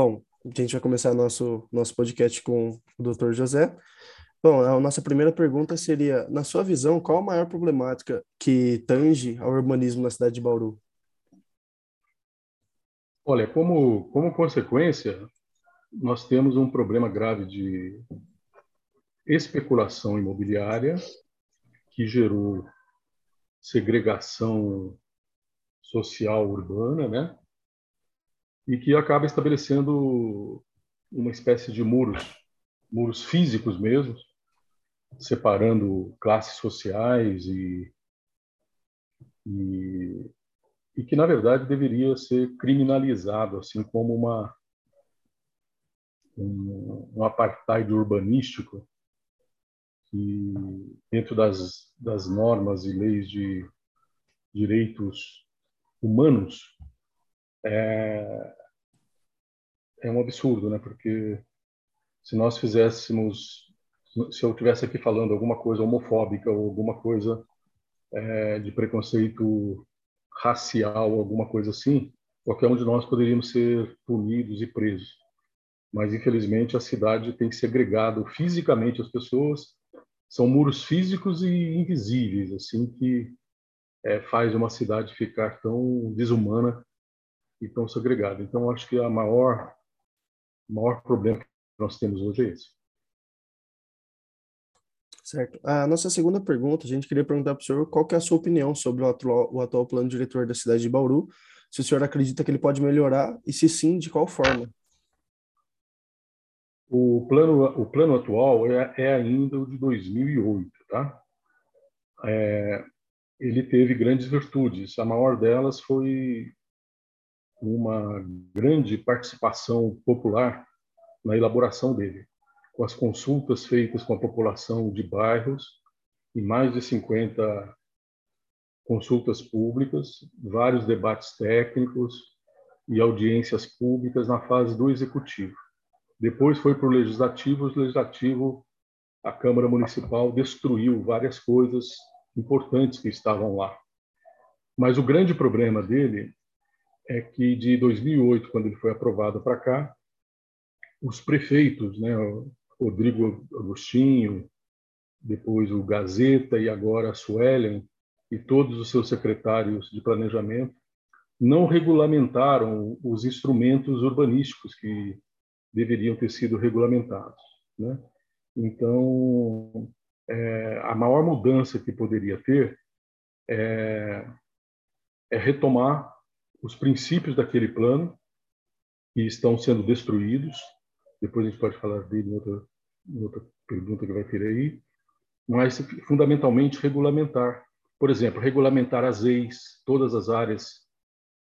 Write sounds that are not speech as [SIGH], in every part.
Bom, a gente vai começar nosso, nosso podcast com o Dr. José. Bom, a nossa primeira pergunta seria, na sua visão, qual a maior problemática que tange ao urbanismo na cidade de Bauru? Olha, como, como consequência, nós temos um problema grave de especulação imobiliária que gerou segregação social urbana, né? E que acaba estabelecendo uma espécie de muros, muros físicos mesmo, separando classes sociais e, e, e que na verdade deveria ser criminalizado, assim como uma um, um apartheid urbanístico que dentro das, das normas e leis de direitos humanos é, é um absurdo, né? Porque se nós fizéssemos, se eu tivesse aqui falando alguma coisa homofóbica ou alguma coisa é, de preconceito racial, alguma coisa assim, qualquer um de nós poderíamos ser punidos e presos. Mas infelizmente a cidade tem segregado fisicamente as pessoas são muros físicos e invisíveis, assim que é, faz uma cidade ficar tão desumana e tão segregada. Então, acho que a maior maior problema que nós temos hoje é esse. Certo. A nossa segunda pergunta, a gente queria perguntar para o senhor qual que é a sua opinião sobre o atual, o atual plano diretor da cidade de Bauru, se o senhor acredita que ele pode melhorar e se sim, de qual forma? O plano, o plano atual é, é ainda o de 2008, tá? É, ele teve grandes virtudes. A maior delas foi uma grande participação popular na elaboração dele, com as consultas feitas com a população de bairros e mais de 50 consultas públicas, vários debates técnicos e audiências públicas na fase do executivo. Depois foi para o legislativo, o legislativo, a Câmara Municipal destruiu várias coisas importantes que estavam lá. Mas o grande problema dele é que de 2008, quando ele foi aprovado para cá, os prefeitos, né, Rodrigo Agostinho, depois o Gazeta e agora a Suelen e todos os seus secretários de planejamento não regulamentaram os instrumentos urbanísticos que deveriam ter sido regulamentados. Né? Então, é, a maior mudança que poderia ter é, é, retomar os princípios daquele plano que estão sendo destruídos. Depois a gente pode falar dele em outra, em outra pergunta que vai ter aí. Mas, fundamentalmente, regulamentar. Por exemplo, regulamentar as EIs, todas as áreas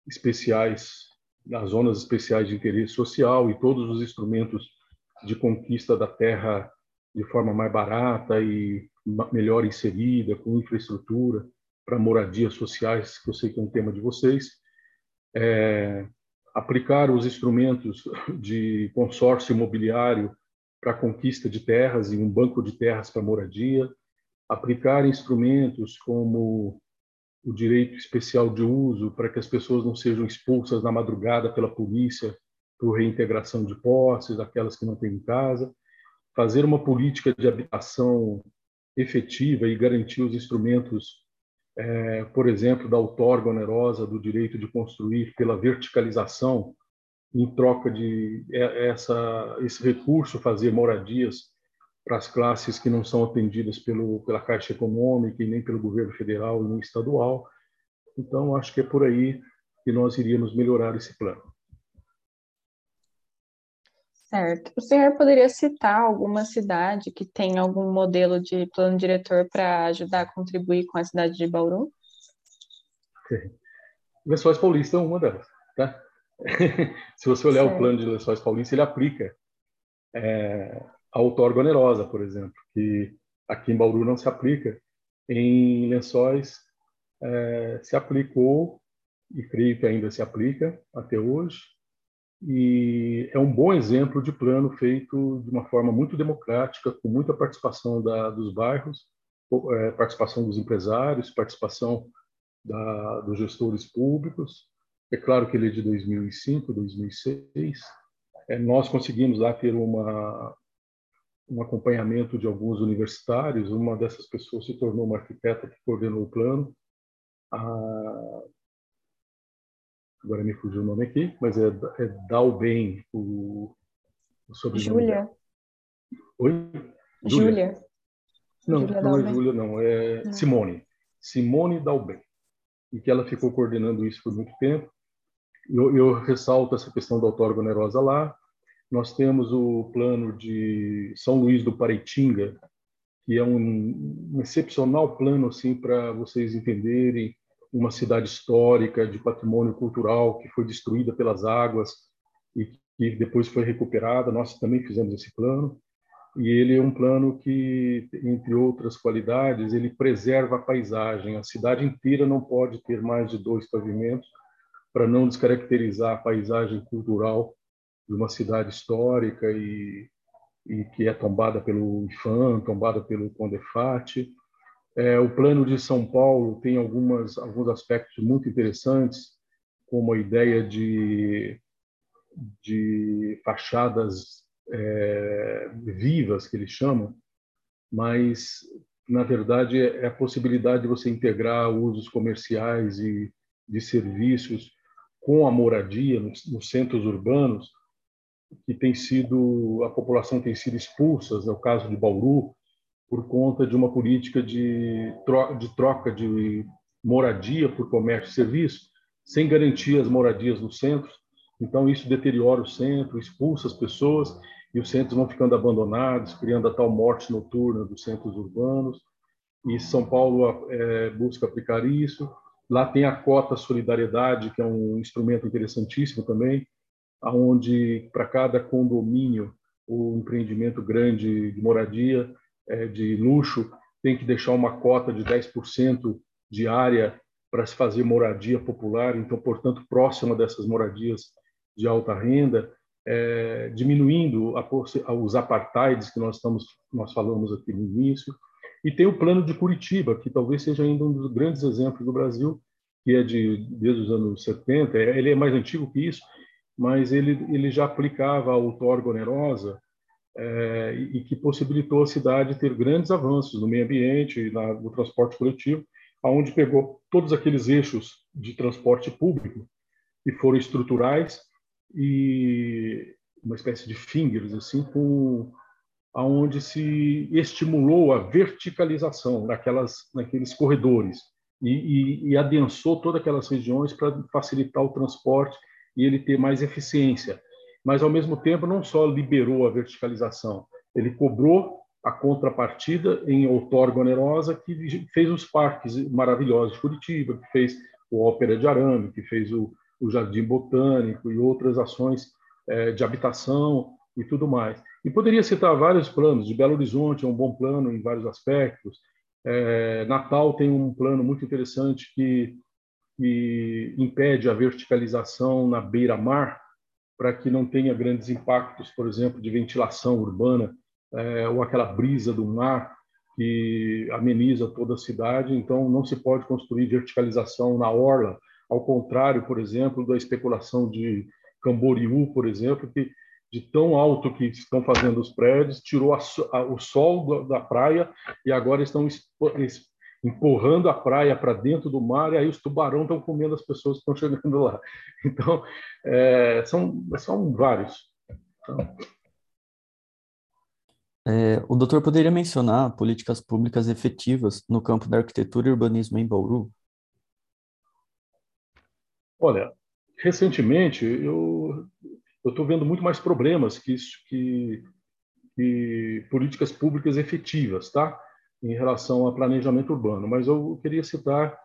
especiais nas zonas especiais de interesse social e todos os instrumentos de conquista da terra de forma mais barata e melhor inserida, com infraestrutura para moradias sociais, que eu sei que é um tema de vocês. É, aplicar os instrumentos de consórcio imobiliário para conquista de terras e um banco de terras para moradia, aplicar instrumentos como o direito especial de uso para que as pessoas não sejam expulsas na madrugada pela polícia por reintegração de posses, aquelas que não têm em casa, fazer uma política de habitação efetiva e garantir os instrumentos, é, por exemplo, da outorga onerosa do direito de construir pela verticalização, em troca de essa, esse recurso fazer moradias para as classes que não são atendidas pelo, pela Caixa Econômica e nem pelo governo federal e nem estadual. Então, acho que é por aí que nós iríamos melhorar esse plano. Certo. O senhor poderia citar alguma cidade que tem algum modelo de plano diretor para ajudar a contribuir com a cidade de Bauru? Lençóis Paulista é uma delas. Tá? [LAUGHS] Se você olhar certo. o plano de Lençóis Paulista, ele aplica é, a outorga onerosa, por exemplo, que aqui em Bauru não se aplica, em Lençóis é, se aplicou e creio que ainda se aplica até hoje e é um bom exemplo de plano feito de uma forma muito democrática, com muita participação da, dos bairros, é, participação dos empresários, participação da, dos gestores públicos. É claro que ele é de 2005, 2006, É, nós conseguimos lá ter uma, um acompanhamento de alguns universitários. Uma dessas pessoas se tornou uma arquiteta que coordenou o plano. A... Agora me fugiu o nome aqui, mas é, é Dalben, o, o sobrenome. Júlia. Oi? Júlia. Não, Julia não é Júlia, não. É não. Simone. Simone Dalben. E que ela ficou coordenando isso por muito tempo. Eu, eu ressalto essa questão da outorga onerosa lá. Nós temos o plano de São Luís do Paraitinga, que é um, um excepcional plano assim para vocês entenderem uma cidade histórica de patrimônio cultural que foi destruída pelas águas e que depois foi recuperada. Nós também fizemos esse plano e ele é um plano que, entre outras qualidades, ele preserva a paisagem. A cidade inteira não pode ter mais de dois pavimentos para não descaracterizar a paisagem cultural de uma cidade histórica e, e que é tombada pelo IFAM, tombada pelo Condefat. É, o plano de São Paulo tem algumas, alguns aspectos muito interessantes, como a ideia de, de fachadas é, vivas, que eles chamam, mas, na verdade, é a possibilidade de você integrar usos comerciais e de serviços com a moradia nos, nos centros urbanos, que tem sido a população tem sido expulsa, é o caso de Bauru, por conta de uma política de troca de, troca de moradia por comércio e serviço, sem garantir as moradias nos centros. Então isso deteriora o centro, expulsa as pessoas e os centros vão ficando abandonados, criando a tal morte noturna dos centros urbanos. E São Paulo é, busca aplicar isso. Lá tem a cota solidariedade, que é um instrumento interessantíssimo também, aonde para cada condomínio o empreendimento grande de moradia, de luxo, tem que deixar uma cota de 10% de área para se fazer moradia popular, então, portanto, próxima dessas moradias de alta renda, é, diminuindo a, os apartheids que nós estamos nós falamos aqui no início, e tem o plano de Curitiba, que talvez seja ainda um dos grandes exemplos do Brasil, que é de desde os anos 70, é, ele é mais antigo que isso, mas ele, ele já aplicava a outorga onerosa é, e que possibilitou a cidade ter grandes avanços no meio ambiente e na, no transporte coletivo, aonde pegou todos aqueles eixos de transporte público que foram estruturais e uma espécie de fingers assim com aonde se estimulou a verticalização naquelas naqueles corredores e, e, e adensou todas aquelas regiões para facilitar o transporte e ele ter mais eficiência. Mas, ao mesmo tempo, não só liberou a verticalização, ele cobrou a contrapartida em outorga onerosa que fez os parques maravilhosos de Curitiba, que fez o Ópera de Arame, que fez o, o Jardim Botânico e outras ações é, de habitação e tudo mais. E poderia citar vários planos. De Belo Horizonte é um bom plano em vários aspectos. É, Natal tem um plano muito interessante que que impede a verticalização na beira-mar, para que não tenha grandes impactos, por exemplo, de ventilação urbana, é, ou aquela brisa do mar que ameniza toda a cidade. Então, não se pode construir verticalização na orla, ao contrário, por exemplo, da especulação de Camboriú, por exemplo, que de tão alto que estão fazendo os prédios, tirou a, a, o sol da, da, praia e agora estão empurrando a praia para dentro do mar e aí os tubarões estão comendo as pessoas que estão chegando lá. [LAUGHS] Então, é, são, são vários. Então... É, o doutor poderia mencionar políticas públicas efetivas no campo da arquitetura e urbanismo em Bauru? Olha, recentemente eu estou vendo muito mais problemas que, isso, que, que políticas públicas efetivas, tá? Em relação a planejamento urbano, mas eu queria citar,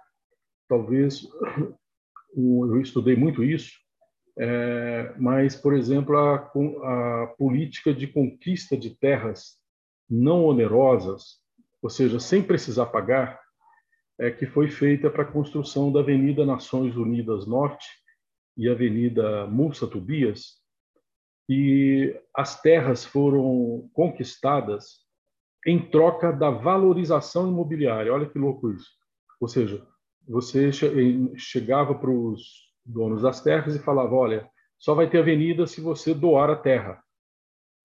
talvez, [COUGHS] eu estudei muito isso, é, mas, por exemplo, a, a política de conquista de terras não onerosas, ou seja, sem precisar pagar, é, que foi feita para a construção da Avenida Nações Unidas Norte e Avenida Mussa Tobias, e as terras foram conquistadas em troca da valorização imobiliária. Olha que louco isso. Ou seja, você chegava para os donos das terras e falava: olha, só vai ter avenida se você doar a terra.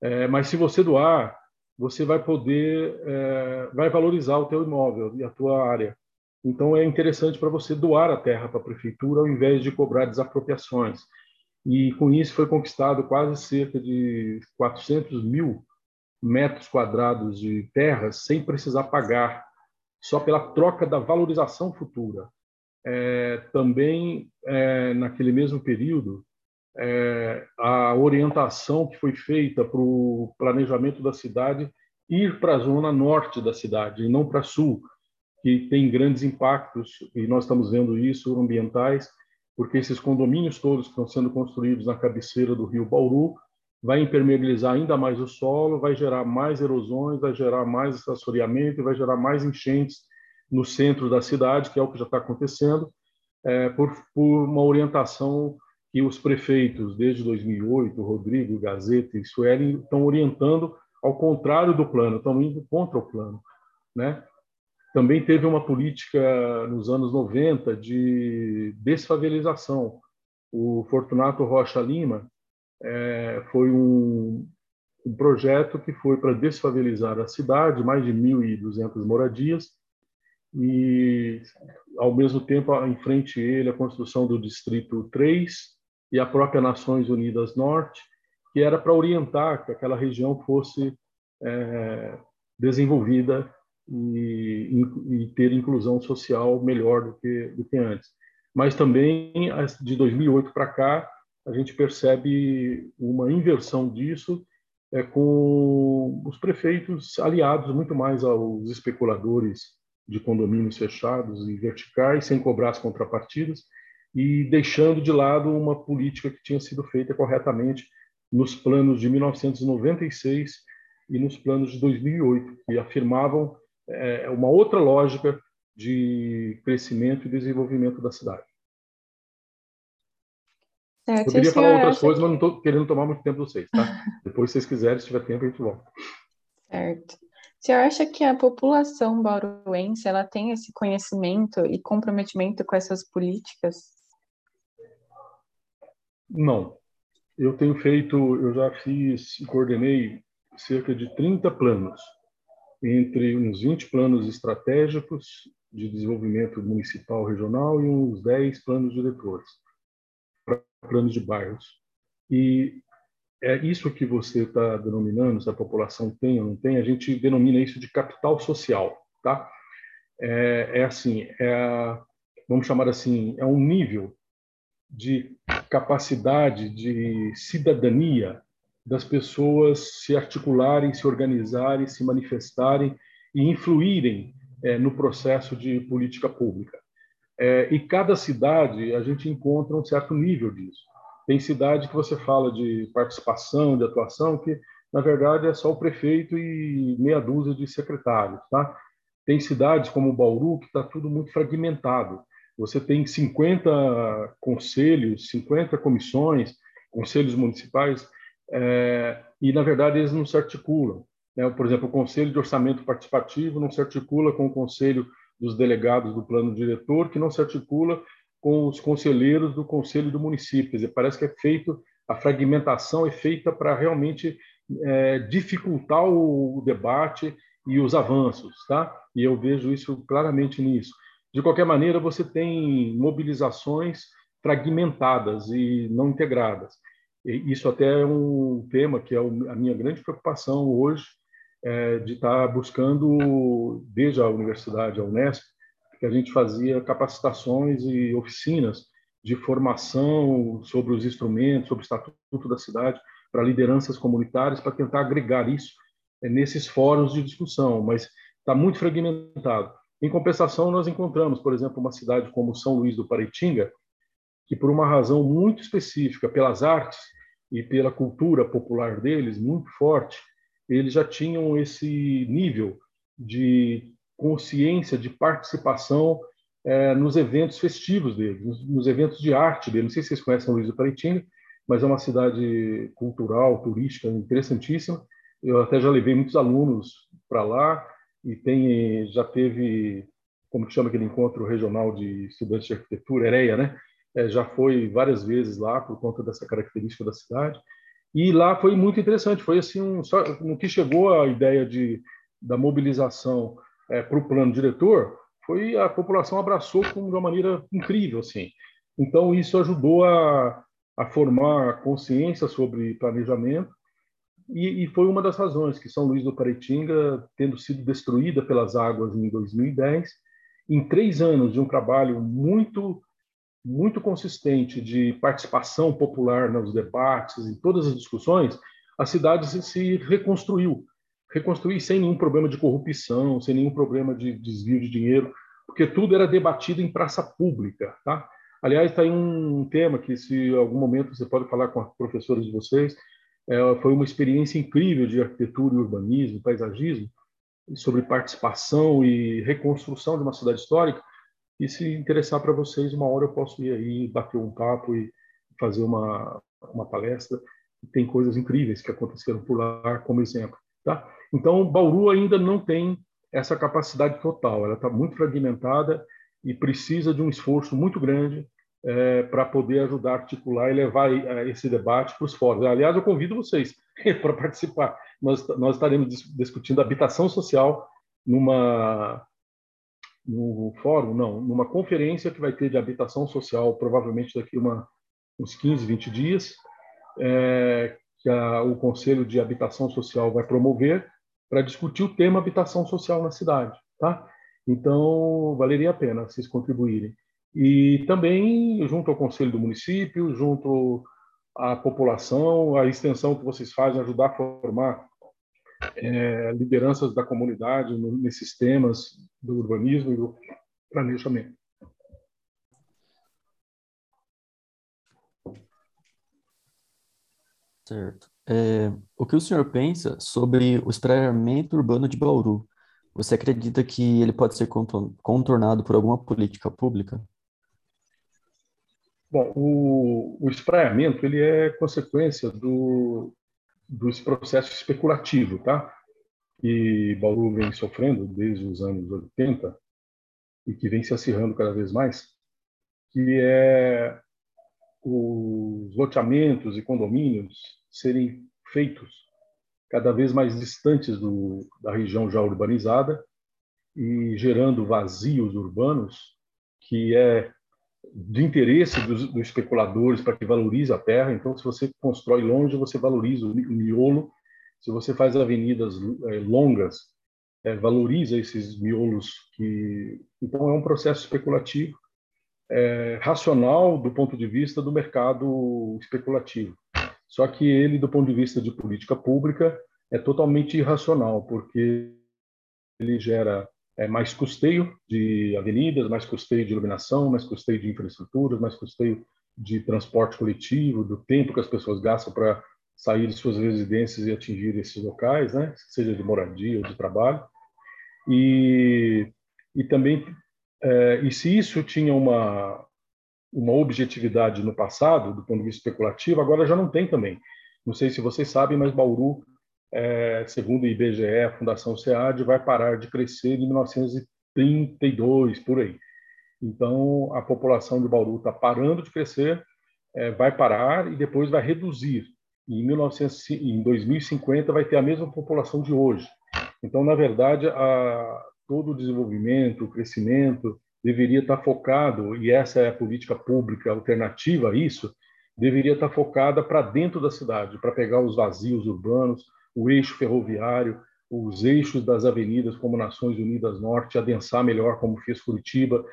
É, mas se você doar, você vai poder, é, vai valorizar o teu imóvel e a tua área. Então é interessante para você doar a terra para a prefeitura ao invés de cobrar desapropriações. E com isso foi conquistado quase cerca de 400 mil metros quadrados de terras sem precisar pagar, só pela troca da valorização futura. É, também, é, naquele mesmo período, é, a orientação que foi feita para o planejamento da cidade ir para a zona norte da cidade e não para sul, que tem grandes impactos, e nós estamos vendo isso, ambientais, porque esses condomínios todos que estão sendo construídos na cabeceira do rio Bauru vai impermeabilizar ainda mais o solo, vai gerar mais erosões, vai gerar mais assoreamento, vai gerar mais enchentes no centro da cidade, que é o que já está acontecendo, é, por, por uma orientação que os prefeitos, desde 2008, Rodrigo, Gazeta e Sueli, estão orientando ao contrário do plano, estão indo contra o plano. Né? Também teve uma política nos anos 90 de desfavelização. O Fortunato Rocha Lima é, foi um, um projeto que foi para desfavelizar a cidade, mais de 1.200 moradias, e, ao mesmo tempo, em frente a ele, a construção do Distrito 3, e a própria Nações Unidas Norte, que era para orientar que aquela região fosse é, desenvolvida e, e, ter inclusão social melhor do que, do que antes. Mas também, de 2008 para cá, a gente percebe uma inversão disso é, com os prefeitos aliados muito mais aos especuladores de condomínios fechados e verticais, sem cobrar as contrapartidas, e deixando de lado uma política que tinha sido feita corretamente nos planos de 1996 e nos planos de 2008, que afirmavam é, uma outra lógica de crescimento e desenvolvimento da cidade. É, Eu queria falar outras coisas, que... mas não estou querendo tomar muito tempo de vocês, tá? [LAUGHS] Depois, se vocês quiserem, se tiver tempo, a gente volta. Certo. O senhor acha que a população bauruense ela tem esse conhecimento e comprometimento com essas políticas? Não. Eu tenho feito, eu já fiz e coordenei cerca de 30 planos, entre uns 20 planos estratégicos de desenvolvimento municipal regional e uns 10 planos diretores, planos de bairros. E é isso que você está denominando, se a população tem ou não tem, a gente denomina isso de capital social, tá? É, é assim, é, vamos chamar assim, é um nível de capacidade de cidadania das pessoas se articularem, se organizarem, se manifestarem e influírem é, no processo de política pública. É, e cada cidade a gente encontra um certo nível disso. Tem cidade que você fala de participação, de atuação, que na verdade é só o prefeito e meia dúzia de secretários, tá? Tem cidades como Bauru que está tudo muito fragmentado. Você tem 50 conselhos, 50 comissões, conselhos municipais, é, e na verdade eles não se articulam. Né? Por exemplo, o Conselho de Orçamento Participativo não se articula com o Conselho dos Delegados do Plano Diretor, que não se articula com os conselheiros do Conselho do Município. Quer dizer, parece que é feito, a fragmentação é feita para realmente é, dificultar o debate e os avanços, tá? E eu vejo isso claramente nisso. De qualquer maneira, você tem mobilizações fragmentadas e não integradas. E isso até é um tema que é a minha grande preocupação hoje, é, de estar buscando, desde a universidade, a Unesp, que a gente fazia capacitações e oficinas de formação sobre os instrumentos, sobre o estatuto da cidade, para lideranças comunitárias, para tentar agregar isso é, nesses fóruns de discussão, mas está muito fragmentado. Em compensação, nós encontramos, por exemplo, uma cidade como São Luís do Paraitinga, que por uma razão muito específica, pelas artes e pela cultura popular deles, muito forte, eles já tinham esse nível de consciência, de participação é, nos eventos festivos deles, nos, nos, eventos de arte deles. Não sei se vocês conhecem São Luís do Paraitinga, mas é uma cidade cultural, turística, interessantíssima. Eu até já levei muitos alunos para lá, e tem já teve como que chama aquele encontro regional de estudantes de arquitetura, EREA, né? é, já foi várias vezes lá por conta dessa característica da cidade. E lá foi muito interessante. Foi assim, um, só, no que chegou a ideia de, da mobilização é, para o plano diretor, foi a população abraçou de uma maneira incrível, assim. Então isso ajudou a, a formar consciência sobre planejamento e, e, foi uma das razões que São Luís do Paraitinga, tendo sido destruída pelas águas em 2010, em três anos de um trabalho muito muito consistente de participação popular nos debates, em todas as discussões, a cidade se reconstruiu. Reconstruir sem nenhum problema de corrupção, sem nenhum problema de desvio de dinheiro, porque tudo era debatido em praça pública. Tá? Aliás, está aí um tema que, se em algum momento você pode falar com as professoras de vocês, é, foi uma experiência incrível de arquitetura, urbanismo, paisagismo, sobre participação e reconstrução de uma cidade histórica. E se interessar para vocês, uma hora eu posso ir aí bater um papo e fazer uma, uma palestra. Tem coisas incríveis que aconteceram por lá, como exemplo. Tá? Então, Bauru ainda não tem essa capacidade total, ela está muito fragmentada e precisa de um esforço muito grande é, para poder ajudar a articular e levar esse debate para os fóruns. Aliás, eu convido vocês [LAUGHS] para participar. Nós, nós estaremos discutindo habitação social numa no fórum, não, numa conferência que vai ter de habitação social, provavelmente daqui uma, uns 15, 20 dias, é, que a, o Conselho de Habitação Social vai promover para discutir o tema habitação social na cidade, tá? Então, valeria a pena vocês contribuírem. E também, junto ao Conselho do Município, junto à população, a extensão que vocês fazem, ajudar a formar é, lideranças da comunidade no, nesses temas do urbanismo e do planejamento. Certo. É, o que o senhor pensa sobre o espraiamento urbano de Bauru? Você acredita que ele pode ser contornado por alguma política pública? Bom, o, o espraiamento ele é consequência do, dos processos especulativos, tá? Que Bauru vem sofrendo desde os anos 80 e que vem se acirrando cada vez mais, que é os loteamentos e condomínios serem feitos cada vez mais distantes do, da região já urbanizada e gerando vazios urbanos que é de interesse dos, dos especuladores para que valorize a terra. Então, se você constrói longe, você valoriza o miolo. Se você faz avenidas é, longas, é, valoriza esses miolos que então é um processo especulativo é, racional do ponto de vista do mercado especulativo só que ele do ponto de vista de política pública é totalmente irracional porque ele gera é, mais custeio de avenidas, mais custeio de iluminação, mais custeio de infraestruturas, mais custeio de transporte coletivo, do tempo que as pessoas gastam para sair de suas residências e atingir esses locais, né? seja de moradia ou de trabalho. E, e também, é, e se isso tinha uma, uma objetividade no passado, do ponto de vista especulativo, agora já não tem também. Não sei se vocês sabem, mas Bauru é, segundo o IBGE, a Fundação SEAD, vai parar de crescer em 1932, por aí. Então, a população de Bauru está parando de crescer, é, vai parar e depois vai reduzir. Em, 1900, em 2050 vai ter a mesma população de hoje. Então, na verdade, a, todo o desenvolvimento, o crescimento deveria estar focado, e essa é a política pública alternativa a isso, deveria estar focada para dentro da cidade, para pegar os vazios urbanos, o eixo ferroviário, os eixos das avenidas como Nações Unidas Norte, adensar melhor como fez Curitiba,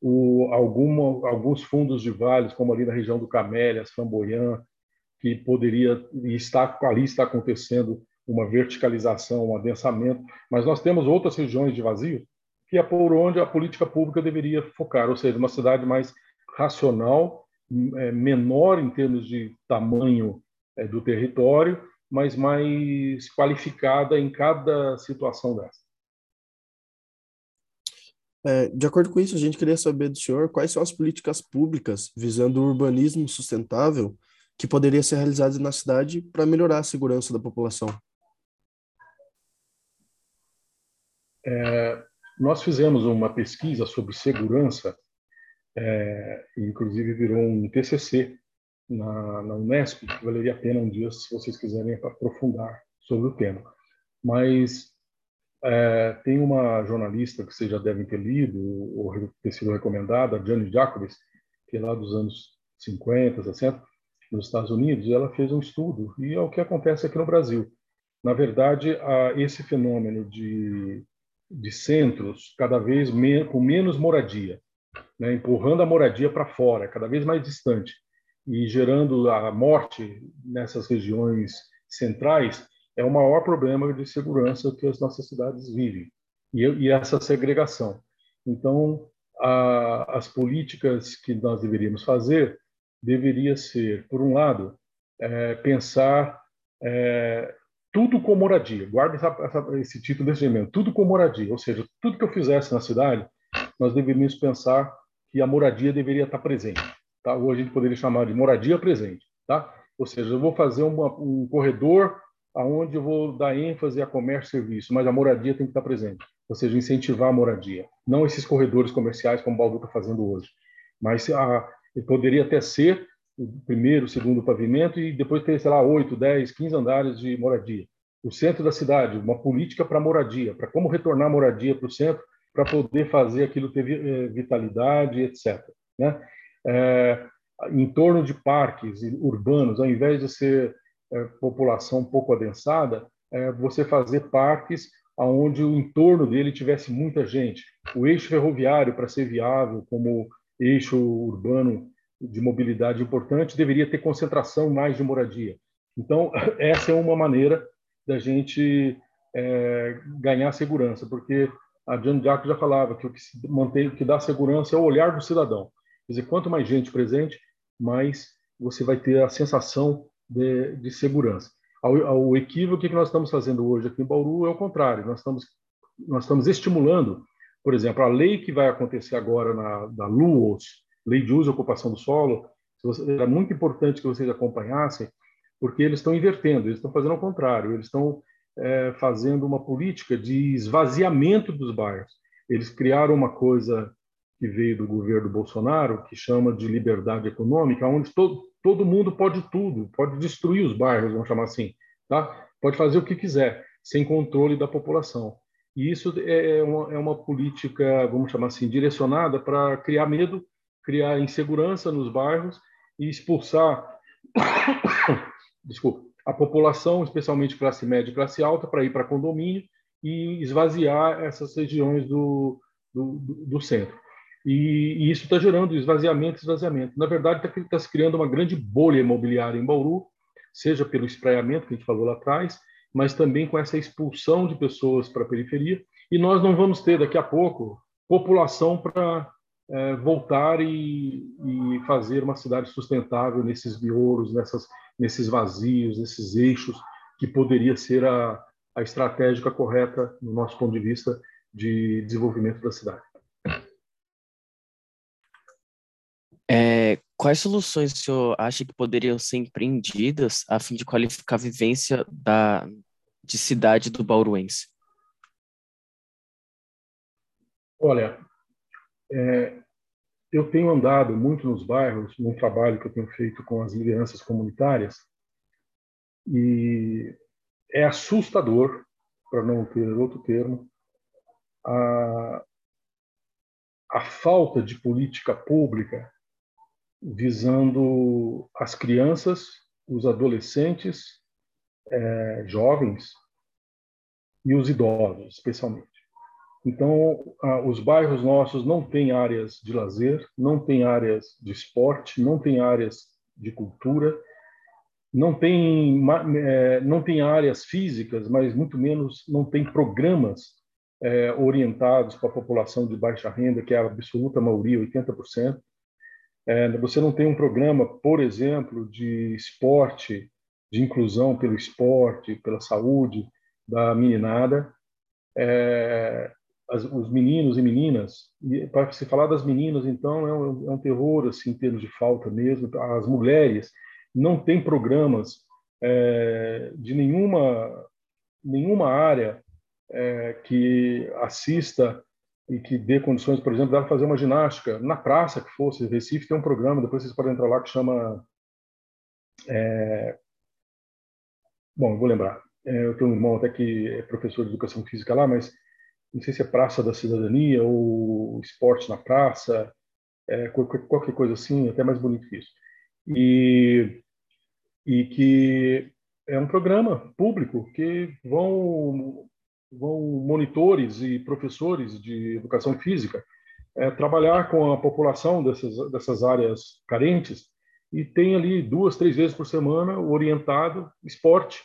o, alguma, alguns fundos de vales, como ali na região do Camélias, Flamboyant, que poderia, e está, ali está acontecendo uma verticalização, um adensamento, mas nós temos outras regiões de vazio que é por onde a política pública deveria focar, ou seja, uma cidade mais racional, é, menor em termos de tamanho é, do território mas mais qualificada em cada situação dessa. É, de acordo com isso, a gente queria saber do senhor quais são as políticas públicas visando o urbanismo sustentável que poderiam ser realizadas na cidade para melhorar a segurança da população. É, nós fizemos uma pesquisa sobre segurança é, inclusive virou um TCC na, na Unesp, que valeria a pena um dia se vocês quiserem aprofundar sobre o tema. Mas é, tem uma jornalista que vocês já devem ter lido ou ter sido recomendada, a Jane Jacobs, que é lá dos anos 50, 60, nos Estados Unidos, ela fez um estudo, e é o que acontece aqui no Brasil. Na verdade, esse fenômeno de, de centros cada vez com menos moradia, né, empurrando a moradia para fora, cada vez mais distante, e gerando a morte nessas regiões centrais, é o maior problema de segurança que as nossas cidades vivem, e, e essa segregação. Então, a, as políticas que nós deveríamos fazer deveria ser, por um lado, é, pensar é, tudo com moradia. Guarda essa, essa, esse título desse elemento, tudo com moradia. Ou seja, tudo que eu fizesse na cidade, nós deveríamos pensar que a moradia deveria estar presente. Tá? Ou a gente poderia chamar de moradia presente. Tá? Ou seja, eu vou fazer uma, um corredor aonde eu vou dar ênfase a comércio e serviço, mas a moradia tem que estar presente. Ou seja, incentivar a moradia. Não esses corredores comerciais como o Baldu está fazendo hoje. Mas a, poderia até ser o primeiro, o segundo pavimento e depois ter, sei lá, 8, 10, 15 andares de moradia. O centro da cidade, uma política para moradia, para como retornar moradia para o centro, para poder fazer aquilo ter eh, vitalidade, etc. Né? É, em torno de parques urbanos, ao invés de ser é, população pouco adensada, é, você fazer parques onde o entorno dele tivesse muita gente. O eixo ferroviário, para ser viável como eixo urbano de mobilidade importante, deveria ter concentração mais de moradia. Então, [LAUGHS] essa é uma maneira da gente é, ganhar segurança, porque a Jane Jack já falava que o que mantém, o que dá segurança é o olhar do cidadão. Quer dizer, quanto mais gente presente, mais você vai ter a sensação de, de segurança. O equívoco que nós estamos fazendo hoje aqui em Bauru é o contrário. Nós estamos, nós estamos estimulando, por exemplo, a lei que vai acontecer agora na, da LUOS, Lei de Uso e Ocupação do Solo, era muito importante que vocês acompanhassem, porque eles estão invertendo, eles estão fazendo o contrário, eles estão é, fazendo uma política de esvaziamento dos bairros. Eles criaram uma coisa que veio do governo Bolsonaro, que chama de liberdade econômica, onde todo, todo mundo pode tudo, pode destruir os bairros, vamos chamar assim, tá? pode fazer o que quiser, sem controle da população. E isso é, é uma, é uma política, vamos chamar assim, direcionada para criar medo, criar insegurança nos bairros e expulsar [COUGHS] desculpa, a população, especialmente classe média e classe alta, para ir para condomínio e esvaziar essas regiões do, do, do centro. E, e isso está gerando esvaziamento, esvaziamento. Na verdade, está tá se criando uma grande bolha imobiliária em Bauru, seja pelo espraiamento que a gente falou lá atrás, mas também com essa expulsão de pessoas para a periferia. E nós não vamos ter daqui a pouco população para é, voltar e, e, fazer uma cidade sustentável nesses miolos, nessas, nesses vazios, nesses eixos, que poderia ser a, a estratégica correta, no nosso ponto de vista, de desenvolvimento da cidade. É, quais soluções o senhor acha que poderiam ser empreendidas a fim de qualificar a vivência da, de cidade do bauruense? Olha, é, eu tenho andado muito nos bairros, num trabalho que eu tenho feito com as lideranças comunitárias, e é assustador, para não ter outro termo, a, a falta de política pública visando as crianças, os adolescentes, é, jovens e os idosos, especialmente. Então, os bairros nossos não têm áreas de lazer, não têm áreas de esporte, não têm áreas de cultura, não tem, é, não tem áreas físicas, mas muito menos não tem programas é, orientados para a população de baixa renda, que é a absoluta maioria, 80%. É, você não tem um programa, por exemplo, de esporte, de inclusão pelo esporte, pela saúde da meninada. É, as, os meninos e meninas, para se falar das meninas, então, é um, é um, terror assim, em termos de falta mesmo. As mulheres não têm programas é, de nenhuma, nenhuma área é, que assista e que dê condições, por exemplo, dela fazer uma ginástica na praça que fosse. Recife tem um programa, depois vocês podem entrar lá, que chama. É... Bom, vou lembrar. É, eu tenho um irmão até que é professor de educação física lá, mas não sei se é Praça da Cidadania ou Esporte na Praça, é, qualquer coisa assim, até mais bonito que isso. E, e que é um programa público que vão, vão monitores e professores de educação física é, trabalhar com a população dessas, dessas áreas carentes e tem ali duas, três vezes por semana orientado esporte,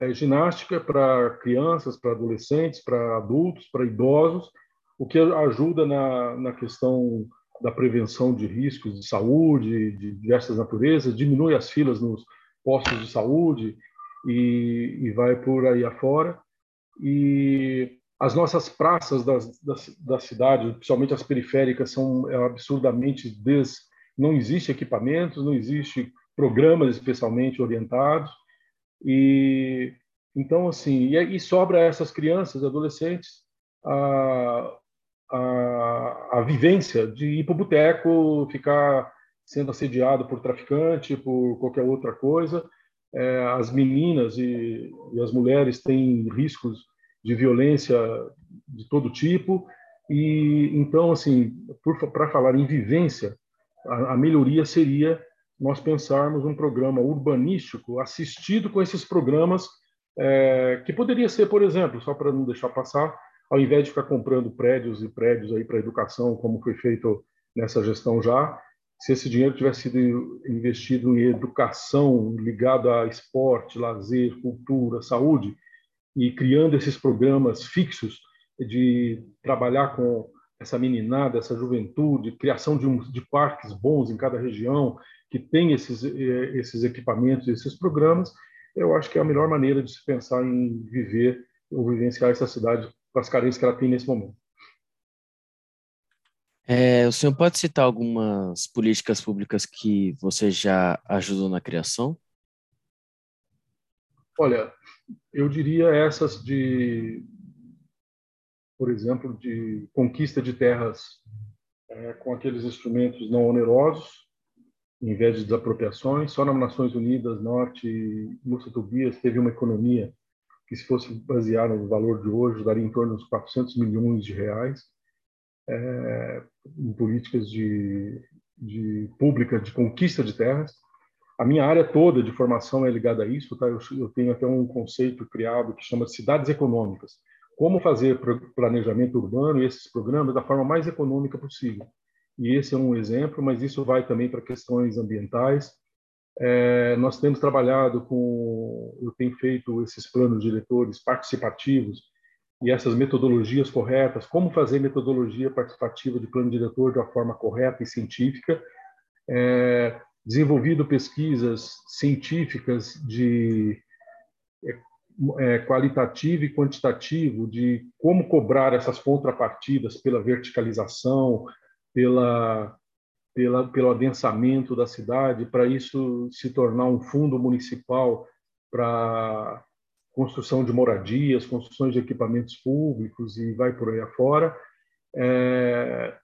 é, ginástica para crianças, para adolescentes, para adultos, para idosos, o que ajuda na, na questão da prevenção de riscos de saúde, de diversas naturezas, diminui as filas nos postos de saúde e, e vai por aí afora. E as nossas praças da, da, da cidade, principalmente as periféricas, são absurdamente des... não existe equipamentos, não existe programas especialmente orientados e então assim e, e sobra a essas crianças, adolescentes a, a, a vivência de ir para o boteco, ficar sendo assediado por traficante, por qualquer outra coisa. É, as meninas e, e, as mulheres têm riscos de violência de todo tipo e então assim para falar em vivência a, a, melhoria seria nós pensarmos um programa urbanístico assistido com esses programas é, que poderia ser por exemplo só para não deixar passar ao invés de ficar comprando prédios e prédios aí para educação, como foi feito nessa gestão já, se esse dinheiro tivesse sido investido em educação ligada a esporte, lazer, cultura, saúde, e criando esses programas fixos de trabalhar com essa meninada, essa juventude, criação de, um, de parques bons em cada região, que tem esses, eh, esses equipamentos, esses programas, eu acho que é a melhor maneira de se pensar em viver ou vivenciar essa cidade com as carências que ela tem nesse momento. É, o senhor pode citar algumas políticas públicas que você já ajudou na criação? Olha, eu diria essas de, por exemplo, de conquista de terras é, com aqueles instrumentos não onerosos, em vez de desapropriações. Só nas Nações Unidas, Norte, Lúcia Tobias teve uma economia que se fosse basear no valor de hoje, daria em torno de 400 milhões de reais é, em políticas de, de pública de conquista de terras. A minha área toda de formação é ligada a isso. Tá? Eu, eu tenho até um conceito criado que chama cidades econômicas. Como fazer planejamento urbano e esses programas da forma mais econômica possível. E esse é um exemplo, mas isso vai também para questões ambientais, é, nós temos trabalhado com, eu tenho feito esses planos diretores participativos e essas metodologias corretas, como fazer metodologia participativa de plano diretor de uma forma correta e científica, é, desenvolvido pesquisas científicas de é, é qualitativo e quantitativo de como cobrar essas contrapartidas pela verticalização, pela pela, pelo adensamento da cidade, para isso se tornar um fundo municipal para construção de moradias, construções de equipamentos públicos e vai por aí afora. É,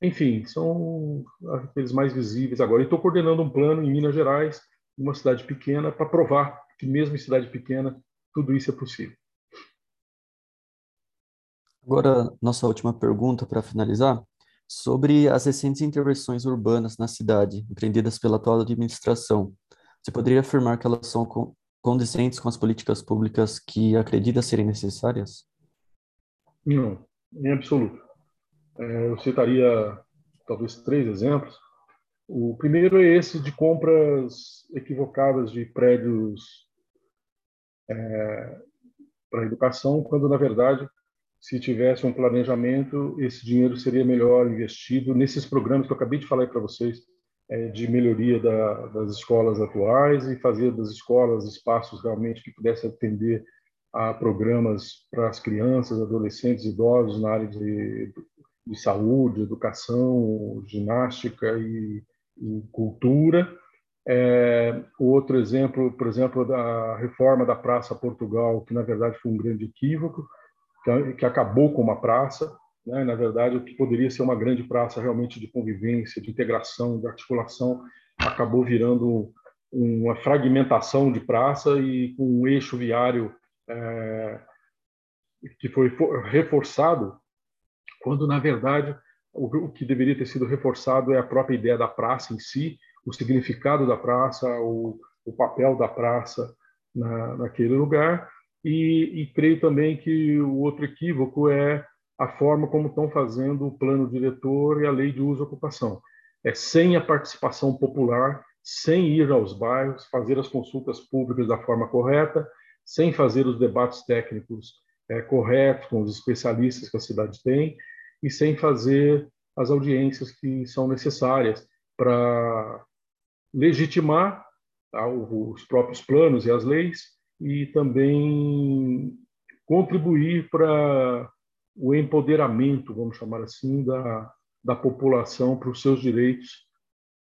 enfim, são aqueles mais visíveis agora. Estou coordenando um plano em Minas Gerais, uma cidade pequena, para provar que mesmo em cidade pequena tudo isso é possível. Agora, nossa última pergunta para finalizar sobre as recentes intervenções urbanas na cidade, empreendidas pela atual administração. Você poderia afirmar que elas são condizentes com as políticas públicas que acredita serem necessárias? Não, em absoluto. É, eu citaria talvez três exemplos. O primeiro é esse de compras equivocadas de prédios é, para educação, quando na verdade se tivesse um planejamento, esse dinheiro seria melhor investido nesses programas que eu acabei de falar para vocês, de melhoria da, das escolas atuais e fazer das escolas espaços realmente que pudessem atender a programas para as crianças, adolescentes, idosos na área de, de saúde, educação, ginástica e, e cultura. É, outro exemplo, por exemplo, da reforma da Praça Portugal, que na verdade foi um grande equívoco, que acabou com uma praça. Né? na verdade, o que poderia ser uma grande praça realmente de convivência, de integração, de articulação, acabou virando uma fragmentação de praça e com um eixo viário é, que foi reforçado, quando, na verdade, o, que deveria ter sido reforçado é a própria ideia da praça em si, o significado da praça, o, o papel da praça na, naquele lugar. E, e, creio também que o outro equívoco é a forma como estão fazendo o plano diretor e a lei de uso e ocupação. É sem a participação popular, sem ir aos bairros, fazer as consultas públicas da forma correta, sem fazer os debates técnicos é, corretos com os especialistas que a cidade tem e sem fazer as audiências que são necessárias para legitimar tá, os próprios planos e as leis e também contribuir para o empoderamento, vamos chamar assim, da, da população para os seus direitos,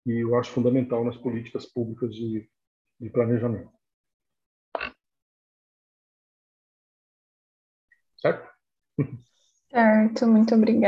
que eu acho fundamental nas políticas públicas de, de planejamento. Certo? Certo, muito obrigada.